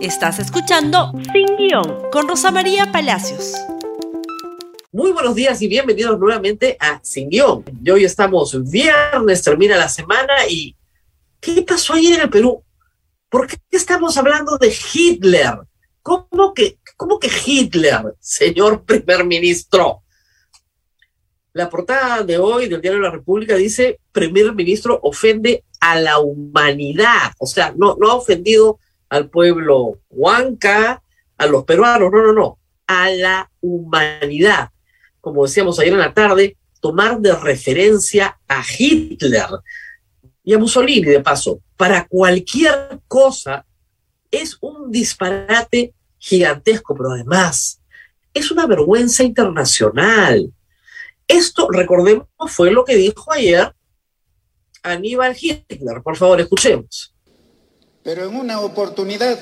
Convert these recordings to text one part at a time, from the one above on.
Estás escuchando Sin Guión con Rosa María Palacios. Muy buenos días y bienvenidos nuevamente a Sin Guión. Y hoy estamos viernes, termina la semana y ¿qué pasó ayer en el Perú? ¿Por qué estamos hablando de Hitler? ¿Cómo que, cómo que Hitler, señor primer ministro? La portada de hoy del Diario de la República dice, primer ministro ofende a la humanidad. O sea, no, no ha ofendido al pueblo huanca, a los peruanos, no, no, no, a la humanidad. Como decíamos ayer en la tarde, tomar de referencia a Hitler y a Mussolini, de paso, para cualquier cosa es un disparate gigantesco, pero además es una vergüenza internacional. Esto, recordemos, fue lo que dijo ayer Aníbal Hitler. Por favor, escuchemos. Pero en una oportunidad,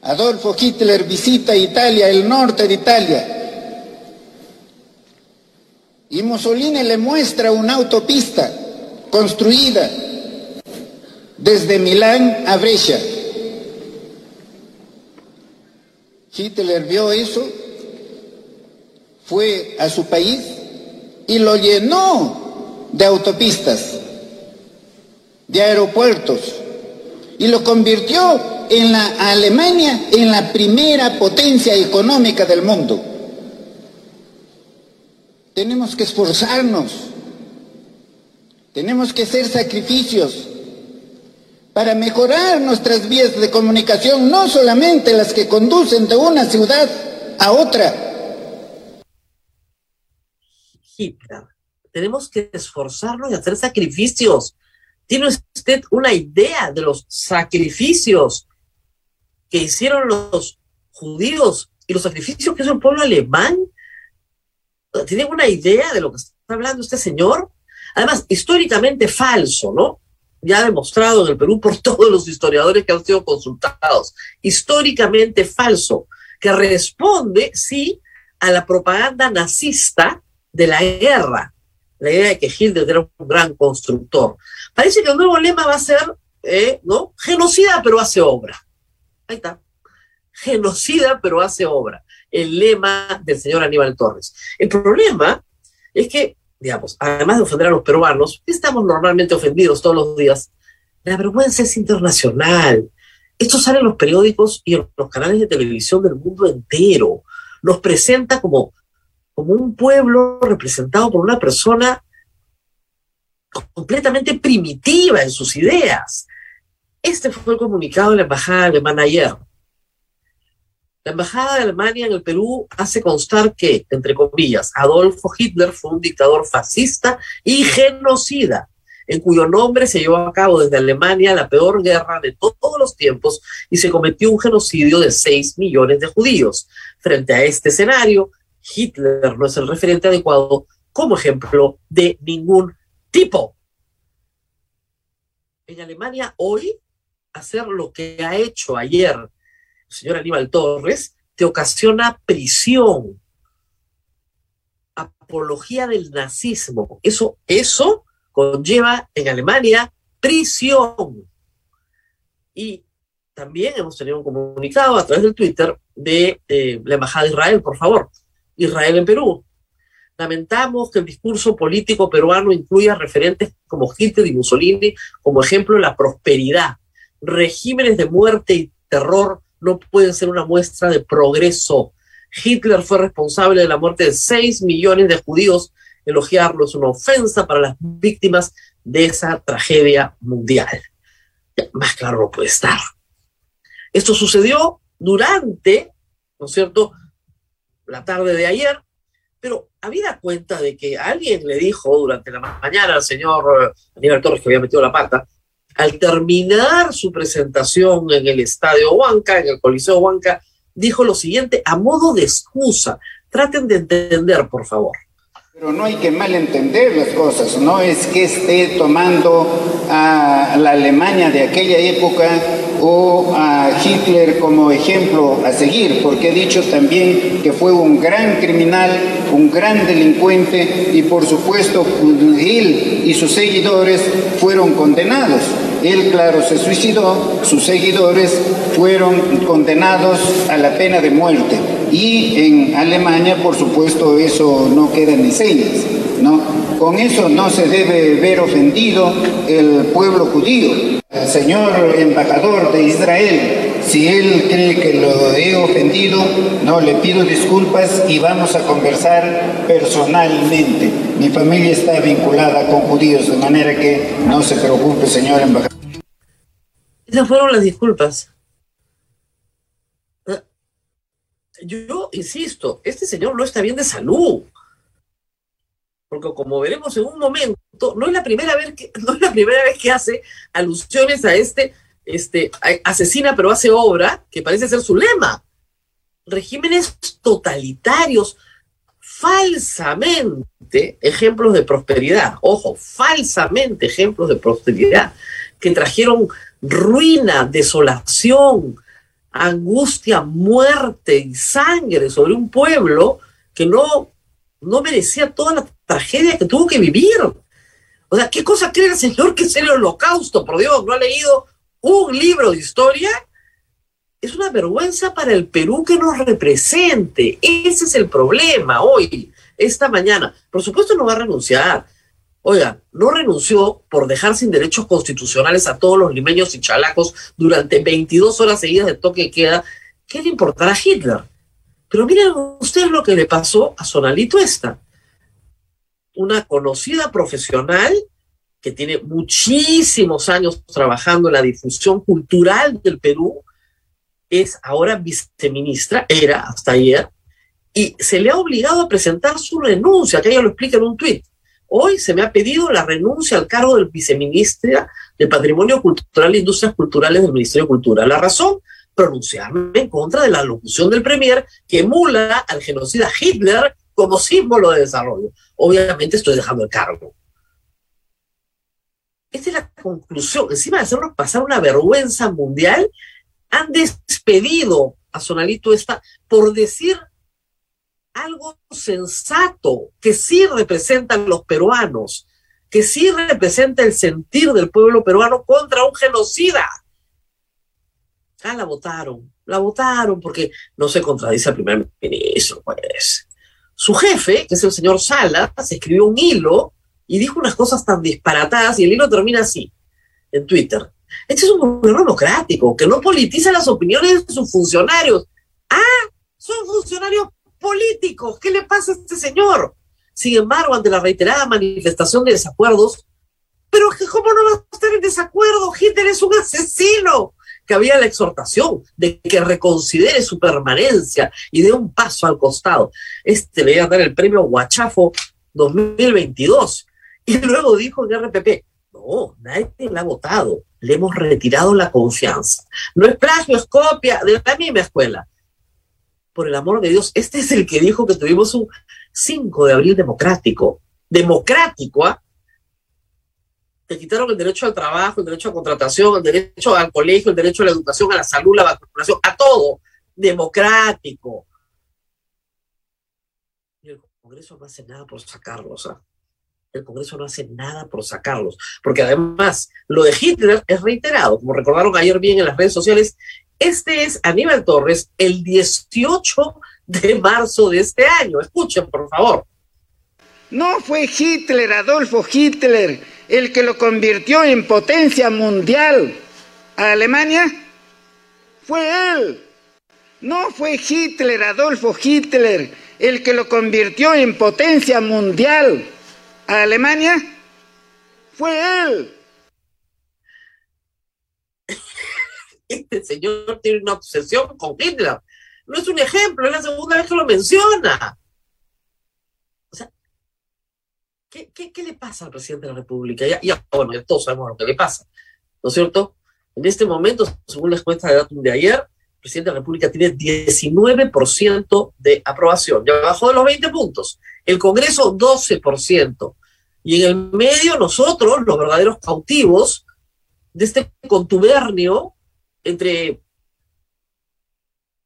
Adolfo Hitler visita Italia, el norte de Italia, y Mussolini le muestra una autopista construida desde Milán a Brescia. Hitler vio eso, fue a su país y lo llenó de autopistas, de aeropuertos, y lo convirtió en la Alemania en la primera potencia económica del mundo. Tenemos que esforzarnos, tenemos que hacer sacrificios para mejorar nuestras vías de comunicación, no solamente las que conducen de una ciudad a otra. Tenemos que esforzarnos y hacer sacrificios ¿Tiene usted una idea de los sacrificios que hicieron los judíos y los sacrificios que hizo el pueblo alemán? ¿Tiene una idea de lo que está hablando este señor? Además, históricamente falso, ¿no? Ya demostrado en el Perú por todos los historiadores que han sido consultados. Históricamente falso, que responde, sí, a la propaganda nazista de la guerra la idea de que Hitler era un gran constructor. Parece que el nuevo lema va a ser, eh, ¿no? Genocida pero hace obra. Ahí está. Genocida pero hace obra. El lema del señor Aníbal Torres. El problema es que, digamos, además de ofender a los peruanos, estamos normalmente ofendidos todos los días, la vergüenza es internacional. Esto sale en los periódicos y en los canales de televisión del mundo entero. Nos presenta como como un pueblo representado por una persona completamente primitiva en sus ideas. Este fue el comunicado de la Embajada Alemana ayer. La Embajada de Alemania en el Perú hace constar que, entre comillas, Adolfo Hitler fue un dictador fascista y genocida, en cuyo nombre se llevó a cabo desde Alemania la peor guerra de todos los tiempos y se cometió un genocidio de 6 millones de judíos. Frente a este escenario, Hitler no es el referente adecuado como ejemplo de ningún tipo. En Alemania hoy, hacer lo que ha hecho ayer el señor Aníbal Torres te ocasiona prisión, apología del nazismo. Eso, eso conlleva en Alemania prisión. Y también hemos tenido un comunicado a través del Twitter de eh, la Embajada de Israel, por favor. Israel en Perú. Lamentamos que el discurso político peruano incluya referentes como Hitler y Mussolini como ejemplo de la prosperidad. Regímenes de muerte y terror no pueden ser una muestra de progreso. Hitler fue responsable de la muerte de 6 millones de judíos. Elogiarlo es una ofensa para las víctimas de esa tragedia mundial. Más claro no puede estar. Esto sucedió durante, ¿no es cierto?, la tarde de ayer, pero había cuenta de que alguien le dijo durante la mañana al señor eh, Aníbal Torres que había metido la pata, al terminar su presentación en el Estadio Huanca, en el Coliseo Huanca, dijo lo siguiente a modo de excusa. Traten de entender, por favor. Pero no hay que malentender las cosas, no es que esté tomando a la Alemania de aquella época o a Hitler como ejemplo a seguir, porque he dicho también que fue un gran criminal, un gran delincuente y por supuesto él y sus seguidores fueron condenados. Él, claro, se suicidó, sus seguidores fueron condenados a la pena de muerte. Y en Alemania, por supuesto, eso no queda ni señas, ¿no? Con eso no se debe ver ofendido el pueblo judío. Señor embajador de Israel, si él cree que lo he ofendido, no, le pido disculpas y vamos a conversar personalmente. Mi familia está vinculada con judíos, de manera que no se preocupe, señor embajador. Esas fueron las disculpas. Ah, yo insisto, este señor no está bien de salud. Porque como veremos en un momento, no es la primera vez que, hace alusiones a este este, asesina pero hace obra, que parece ser su lema. Regímenes totalitarios, falsamente ejemplos de prosperidad, ojo, falsamente ejemplos de prosperidad, que trajeron ruina, desolación, angustia, muerte y sangre sobre un pueblo que no, no merecía toda la tragedia que tuvo que vivir. O sea, ¿qué cosa cree el Señor que es el holocausto? Por Dios, no ha leído un libro de historia, es una vergüenza para el Perú que nos represente. Ese es el problema hoy, esta mañana. Por supuesto no va a renunciar. Oiga, no renunció por dejar sin derechos constitucionales a todos los limeños y chalacos durante 22 horas seguidas de toque de queda. ¿Qué le importará a Hitler? Pero miren ustedes lo que le pasó a Sonalito esta. Una conocida profesional que tiene muchísimos años trabajando en la difusión cultural del Perú, es ahora viceministra, era hasta ayer, y se le ha obligado a presentar su renuncia, que ella lo explica en un tuit. Hoy se me ha pedido la renuncia al cargo del viceministra de Patrimonio Cultural e Industrias Culturales del Ministerio de Cultura. La razón, pronunciarme en contra de la locución del Premier que emula al genocida Hitler como símbolo de desarrollo. Obviamente estoy dejando el cargo. Esta es la conclusión. Encima de hacernos pasar una vergüenza mundial, han despedido a Sonalito esta por decir algo sensato, que sí representa a los peruanos, que sí representa el sentir del pueblo peruano contra un genocida. Ah, la votaron, la votaron porque no se contradice al primer ministro, pues. Su jefe, que es el señor Salas, escribió un hilo y dijo unas cosas tan disparatadas y el hilo termina así, en Twitter. Este es un gobierno democrático que no politiza las opiniones de sus funcionarios. Ah, son funcionarios políticos. ¿Qué le pasa a este señor? Sin embargo, ante la reiterada manifestación de desacuerdos, pero ¿cómo no va a estar en desacuerdo? Hitler es un asesino. Que había la exhortación de que reconsidere su permanencia y dé un paso al costado. Este le iba a dar el premio Guachafo 2022. Y luego dijo en RPP, no, nadie la ha votado, le hemos retirado la confianza. No es plagio, es copia de la misma escuela. Por el amor de Dios, este es el que dijo que tuvimos un 5 de abril democrático. Democrático, ¿ah? Te quitaron el derecho al trabajo, el derecho a contratación, el derecho al colegio, el derecho a la educación, a la salud, la vacunación, a todo. Democrático. Y el Congreso no hace nada por sacarlos, ¿ah? el Congreso no hace nada por sacarlos, porque además lo de Hitler es reiterado, como recordaron ayer bien en las redes sociales, este es Aníbal Torres el 18 de marzo de este año. Escuchen, por favor. No fue Hitler, Adolfo Hitler, el que lo convirtió en potencia mundial a Alemania. Fue él. No fue Hitler, Adolfo Hitler, el que lo convirtió en potencia mundial a Alemania fue él. Este señor tiene una obsesión con Hitler. No es un ejemplo, es la segunda vez que lo menciona. O sea, ¿qué, le pasa al presidente de la República? Ya, bueno, ya todos sabemos lo que le pasa, ¿no es cierto? En este momento, según la encuesta de datos de ayer, el presidente de la República tiene 19% de aprobación, ya bajó de los 20 puntos. El Congreso 12%. Y en el medio nosotros, los verdaderos cautivos de este contubernio entre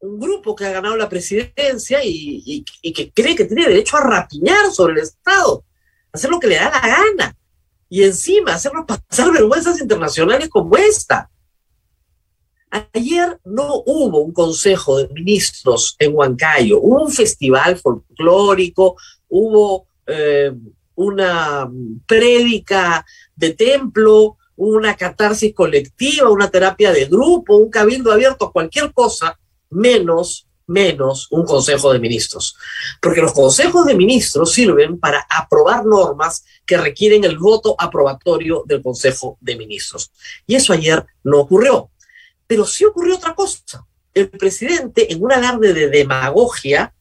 un grupo que ha ganado la presidencia y, que cree que tiene derecho a rapiñar sobre el Estado, hacer lo que le da la gana. y encima hacernos pasar vergüenzas internacionales como esta. Ayer no hubo un consejo de ministros en Huancayo, hubo un festival folclórico, hubo eh, una prédica de templo, una catarsis colectiva, una terapia de grupo, un cabildo abierto, cualquier cosa, menos menos un Consejo de Ministros. Porque los consejos de ministros sirven para aprobar normas que requieren el voto aprobatorio del Consejo de Ministros. Y eso ayer no ocurrió. Pero sí ocurrió otra cosa. El presidente, en un alarde de demagogia,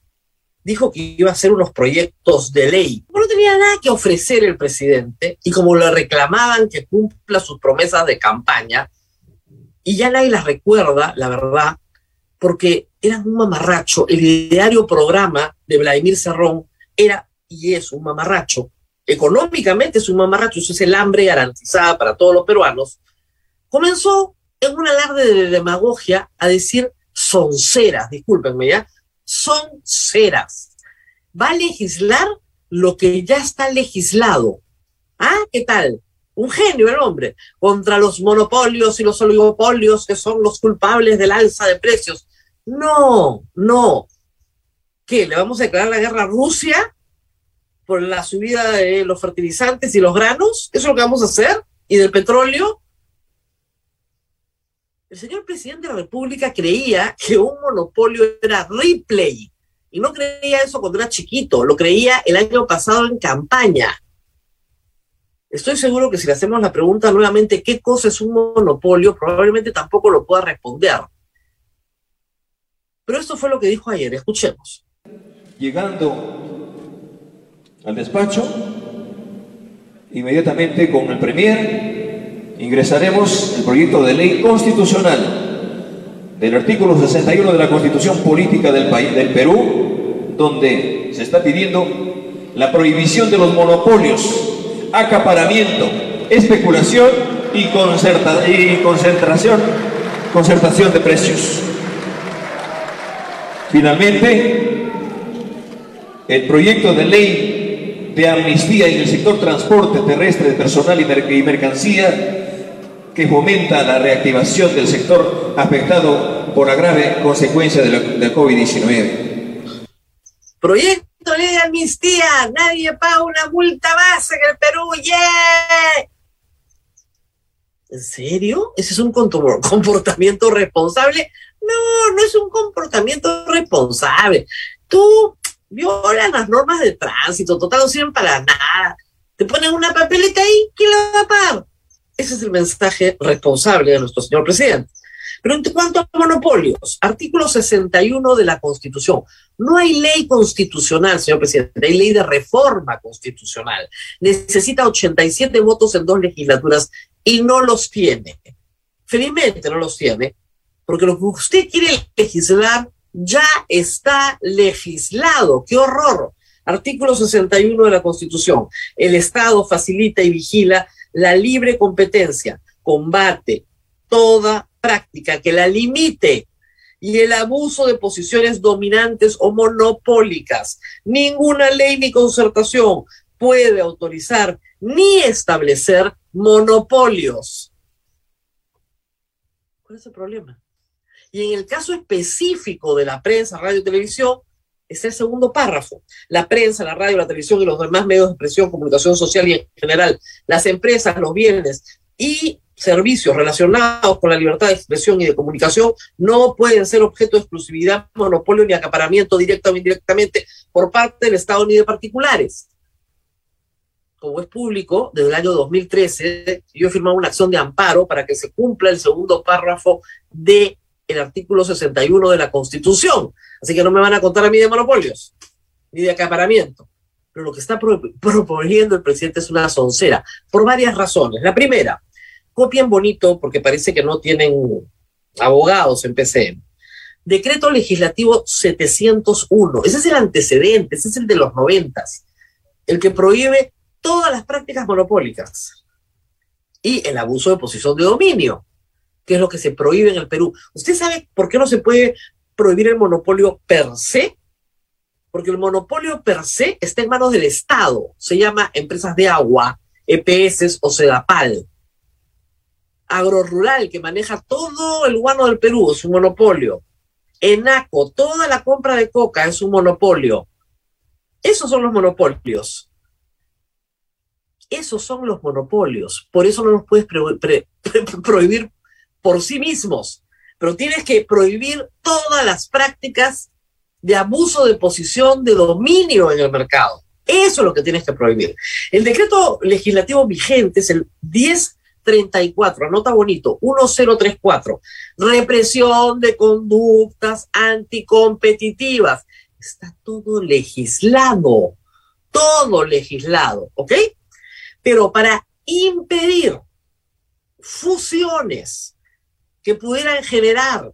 dijo que iba a hacer unos proyectos de ley. No tenía nada que ofrecer el presidente y como le reclamaban que cumpla sus promesas de campaña, y ya nadie las recuerda, la verdad, porque eran un mamarracho. El diario programa de Vladimir Serrón era y es un mamarracho. Económicamente es un mamarracho, eso es el hambre garantizada para todos los peruanos. Comenzó en un alarde de demagogia a decir sonceras, discúlpenme ya, sonceras. Va a legislar lo que ya está legislado. Ah, ¿qué tal? Un genio el hombre, contra los monopolios y los oligopolios que son los culpables del alza de precios. No, no. ¿Qué? ¿Le vamos a declarar la guerra a Rusia por la subida de los fertilizantes y los granos? ¿Eso es lo que vamos a hacer? ¿Y del petróleo? El señor presidente de la República creía que un monopolio era replay. Y no creía eso cuando era chiquito, lo creía el año pasado en campaña. Estoy seguro que si le hacemos la pregunta nuevamente, ¿qué cosa es un monopolio? Probablemente tampoco lo pueda responder. Pero esto fue lo que dijo ayer, escuchemos. Llegando al despacho, inmediatamente con el Premier ingresaremos el proyecto de ley constitucional del artículo 61 de la Constitución Política del, país, del Perú, donde se está pidiendo la prohibición de los monopolios, acaparamiento, especulación y, concerta, y concentración, concertación de precios. Finalmente, el proyecto de ley de amnistía en el sector transporte terrestre de personal y mercancía que fomenta la reactivación del sector afectado por la grave consecuencia de la, COVID-19. Proyecto de ley de amnistía, nadie paga una multa base en el Perú, ¡yeah! ¿En serio? ¿Ese es un comportamiento responsable? No, no es un comportamiento responsable. Tú violas las normas de tránsito, total no sirven para nada. Te ponen una papeleta ahí, ¿quién la va a pagar? Ese es el mensaje responsable de nuestro señor presidente. Pero en cuanto a monopolios, artículo 61 de la Constitución. No hay ley constitucional, señor presidente, hay ley de reforma constitucional. Necesita 87 votos en dos legislaturas y no los tiene. Felizmente no los tiene, porque lo que usted quiere legislar ya está legislado. ¡Qué horror! Artículo 61 de la Constitución. El Estado facilita y vigila la libre competencia, combate toda práctica que la limite y el abuso de posiciones dominantes o monopólicas. Ninguna ley ni concertación puede autorizar ni establecer monopolios. ¿Cuál es el problema? Y en el caso específico de la prensa, radio y televisión, es el segundo párrafo. La prensa, la radio, la televisión y los demás medios de expresión, comunicación social y en general, las empresas, los bienes y servicios relacionados con la libertad de expresión y de comunicación no pueden ser objeto de exclusividad, monopolio ni acaparamiento directo o indirectamente por parte del Estado ni de particulares. Como es público, desde el año 2013 yo he firmado una acción de amparo para que se cumpla el segundo párrafo de el artículo 61 de la Constitución. Así que no me van a contar a mí de monopolios, ni de acaparamiento. Pero lo que está proponiendo el presidente es una soncera, por varias razones. La primera, copien bonito, porque parece que no tienen abogados en PCM. Decreto legislativo 701. Ese es el antecedente, ese es el de los noventas, el que prohíbe todas las prácticas monopólicas y el abuso de posición de dominio que es lo que se prohíbe en el Perú. ¿Usted sabe por qué no se puede prohibir el monopolio per se? Porque el monopolio per se está en manos del Estado. Se llama empresas de agua, EPS o Sedapal. Agrorural, que maneja todo el guano del Perú, es un monopolio. Enaco, toda la compra de coca es un monopolio. Esos son los monopolios. Esos son los monopolios. Por eso no los puedes prohibir por sí mismos. Pero tienes que prohibir todas las prácticas de abuso de posición, de dominio en el mercado. Eso es lo que tienes que prohibir. El decreto legislativo vigente es el 1034, anota bonito, 1034, represión de conductas anticompetitivas. Está todo legislado, todo legislado, ¿ok? Pero para impedir fusiones que pudieran generar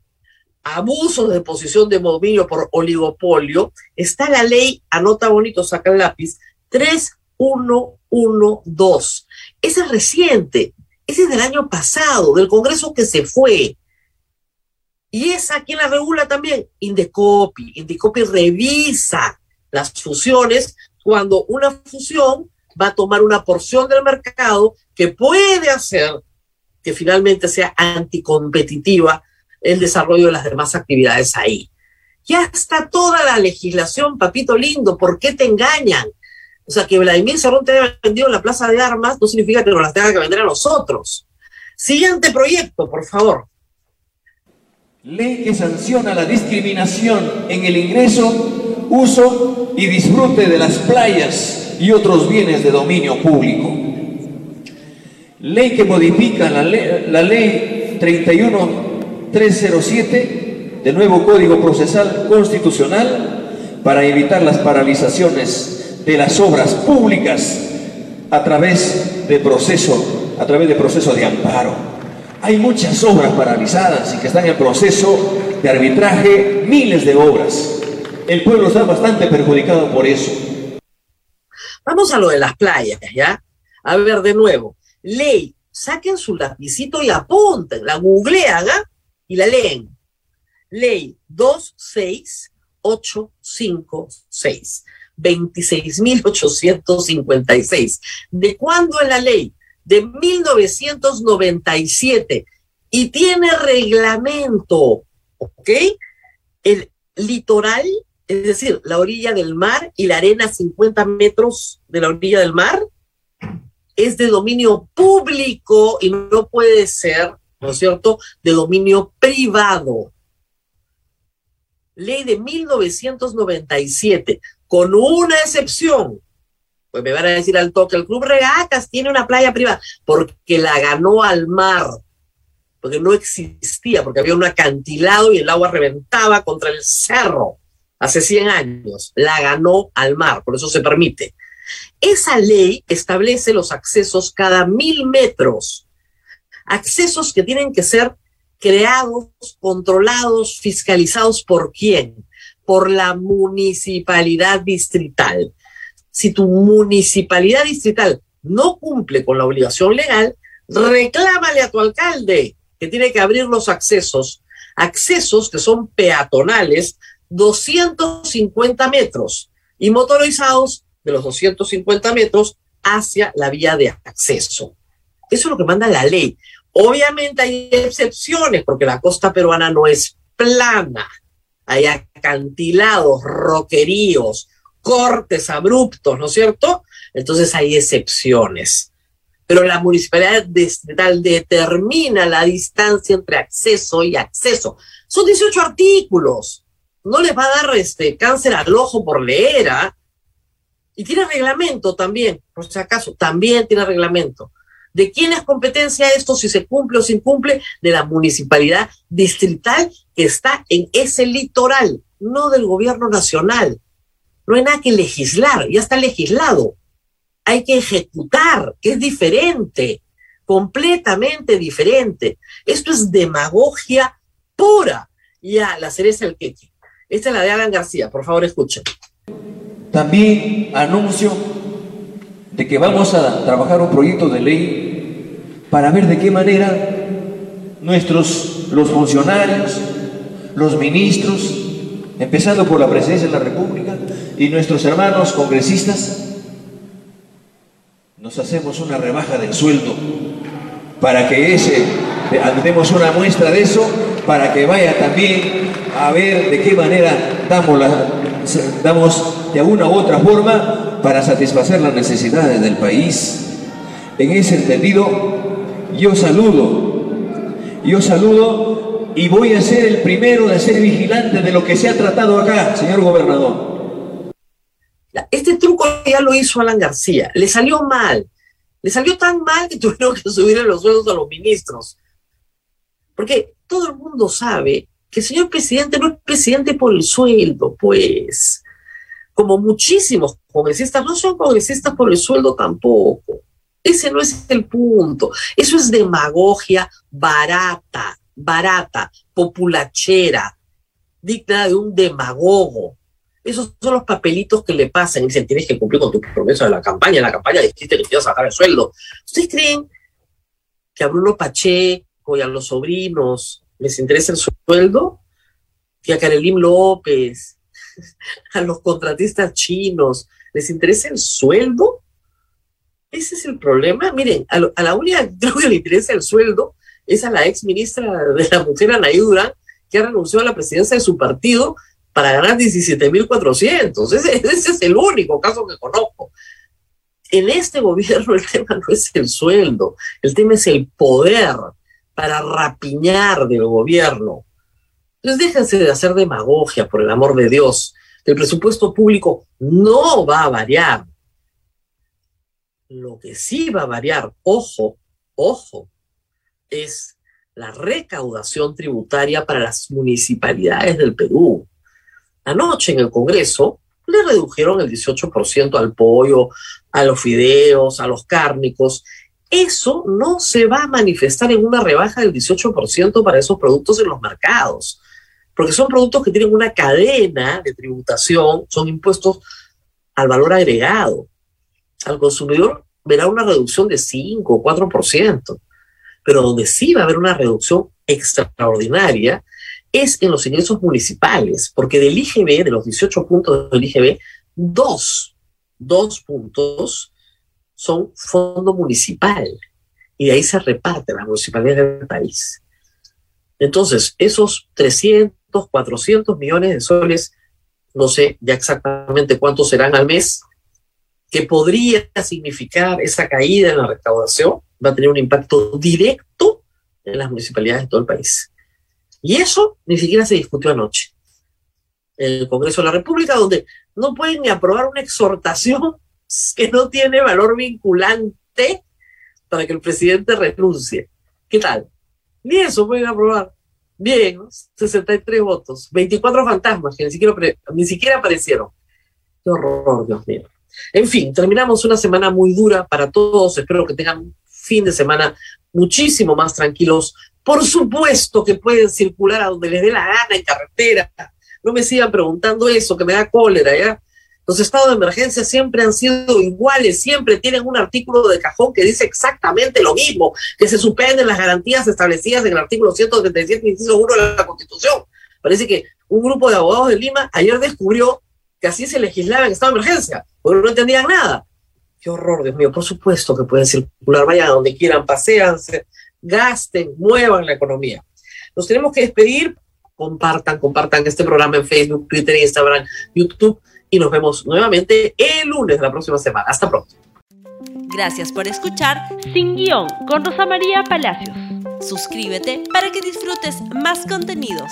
abusos de posición de dominio por oligopolio, está la ley, anota bonito, saca el lápiz, 3112. Ese es reciente, ese es del año pasado, del Congreso que se fue. Y esa, ¿quién la regula también? Indecopi. Indecopi revisa las fusiones cuando una fusión va a tomar una porción del mercado que puede hacer que finalmente sea anticompetitiva el desarrollo de las demás actividades ahí. Ya está toda la legislación, papito lindo, ¿por qué te engañan? O sea, que Vladimir Cerrón te haya vendido en la plaza de armas no significa que nos las tenga que vender a nosotros. Siguiente proyecto, por favor. Ley que sanciona la discriminación en el ingreso, uso y disfrute de las playas y otros bienes de dominio público. Ley que modifica la ley, la ley 31 307 del nuevo Código Procesal Constitucional para evitar las paralizaciones de las obras públicas a través de proceso, a través de proceso de amparo. Hay muchas obras paralizadas y que están en proceso de arbitraje, miles de obras. El pueblo está bastante perjudicado por eso. Vamos a lo de las playas, ¿ya? A ver, de nuevo, ley, saquen su lapicito y apunten, la googlean, ¿ah? y la leen. Ley 26856, 26.856. ¿De cuándo es la ley? De 1997 y tiene reglamento, ¿ok? El litoral, es decir, la orilla del mar y la arena 50 metros de la orilla del mar, es de dominio público y no puede ser ¿no es cierto?, de dominio privado. Ley de 1997, con una excepción. Pues me van a decir al toque, el Club Regatas tiene una playa privada, porque la ganó al mar, porque no existía, porque había un acantilado y el agua reventaba contra el cerro hace 100 años. La ganó al mar, por eso se permite. Esa ley establece los accesos cada mil metros accesos que tienen que ser creados, controlados, fiscalizados por quién? Por la municipalidad distrital. Si tu municipalidad distrital no cumple con la obligación legal, reclámale a tu alcalde que tiene que abrir los accesos, accesos que son peatonales, 250 metros y motorizados de los 250 metros hacia la vía de acceso. Eso es lo que manda la ley. Obviamente hay excepciones porque la costa peruana no es plana. Hay acantilados, roqueríos, cortes abruptos, ¿no es cierto? Entonces hay excepciones. Pero la municipalidad determina la distancia entre acceso y acceso. Son 18 artículos. No les va a dar este cáncer al ojo por leer. ¿ah? Y tiene reglamento también, por si acaso, también tiene reglamento. ¿De quién es competencia esto si se cumple o se incumple? De la municipalidad distrital que está en ese litoral, no del gobierno nacional. No hay nada que legislar, ya está legislado. Hay que ejecutar, que es diferente, completamente diferente. Esto es demagogia pura. Ya, la cereza del queque. Esta es la de Alan García, por favor escuchen. También anuncio de que vamos a trabajar un proyecto de ley para ver de qué manera nuestros, los funcionarios, los ministros, empezando por la presidencia de la República y nuestros hermanos congresistas, nos hacemos una rebaja del sueldo para que ese, demos una muestra de eso, para que vaya también a ver de qué manera damos, la, damos de alguna u otra forma para satisfacer las necesidades del país. En ese entendido, yo saludo, yo saludo y voy a ser el primero de ser vigilante de lo que se ha tratado acá, señor gobernador. Este truco ya lo hizo Alan García, le salió mal, le salió tan mal que tuvieron que subir los sueldos a los ministros. Porque todo el mundo sabe que el señor presidente no es presidente por el sueldo, pues, como muchísimos congresistas, no son congresistas por el sueldo tampoco. Ese no es el punto. Eso es demagogia barata, barata, populachera, digna de un demagogo. Esos son los papelitos que le pasan y dicen, tienes que cumplir con tu promesa de la campaña. En la campaña dijiste que te ibas a sacar el sueldo. ¿Ustedes creen que a Bruno Y a los sobrinos les interesa el sueldo, que a Karelim López, a los contratistas chinos, les interesa el sueldo. Ese es el problema. Miren, a, la única que le interesa el sueldo es a la ex ministra de la mujer, Anaí Durán, que ha renunciado a la presidencia de su partido para ganar 17.400. Ese, ese es el único caso que conozco. En este gobierno el tema no es el sueldo, el tema es el poder para rapiñar del gobierno. Entonces déjense de hacer demagogia, por el amor de Dios. El presupuesto público no va a variar. Lo que sí va a variar, ojo, ojo, es la recaudación tributaria para las municipalidades del Perú. Anoche en el Congreso le redujeron el 18% al pollo, a los fideos, a los cárnicos, eso no se va a manifestar en una rebaja del 18% para esos productos en los mercados, porque son productos que tienen una cadena de tributación, son impuestos al valor agregado. Al consumidor verá una reducción de 5 o 4%, pero donde sí va a haber una reducción extraordinaria es en los ingresos municipales, porque del IGB, de los 18 puntos del IGB, dos, dos puntos son fondo municipal y de ahí se reparte la municipalidad del país. Entonces, esos 300, 400 millones de soles, no sé ya exactamente cuántos serán al mes, que podría significar esa caída en la recaudación, va a tener un impacto directo en las municipalidades de todo el país. Y eso ni siquiera se discutió anoche en el Congreso de la República, donde no pueden ni aprobar una exhortación que no tiene valor vinculante para que el presidente renuncie. ¿Qué tal? Ni eso pueden aprobar. Bien, 63 votos, 24 fantasmas que ni siquiera, ni siquiera aparecieron. Qué horror, Dios mío. En fin, terminamos una semana muy dura para todos. Espero que tengan un fin de semana muchísimo más tranquilos. Por supuesto que pueden circular a donde les dé la gana en carretera. No me sigan preguntando eso, que me da cólera, ¿ya? Los estados de emergencia siempre han sido iguales, siempre tienen un artículo de cajón que dice exactamente lo mismo, que se suspenden las garantías establecidas en el artículo 137, inciso 1 de la Constitución. Parece que un grupo de abogados de Lima ayer descubrió que así se legislaba en estado de emergencia, porque no entendían nada. Qué horror, Dios mío, por supuesto que pueden circular, vayan a donde quieran, paseanse, gasten, muevan la economía. Nos tenemos que despedir, compartan, compartan este programa en Facebook, Twitter, Instagram, YouTube y nos vemos nuevamente el lunes de la próxima semana. Hasta pronto. Gracias por escuchar Sin Guión con Rosa María Palacios. Suscríbete para que disfrutes más contenidos.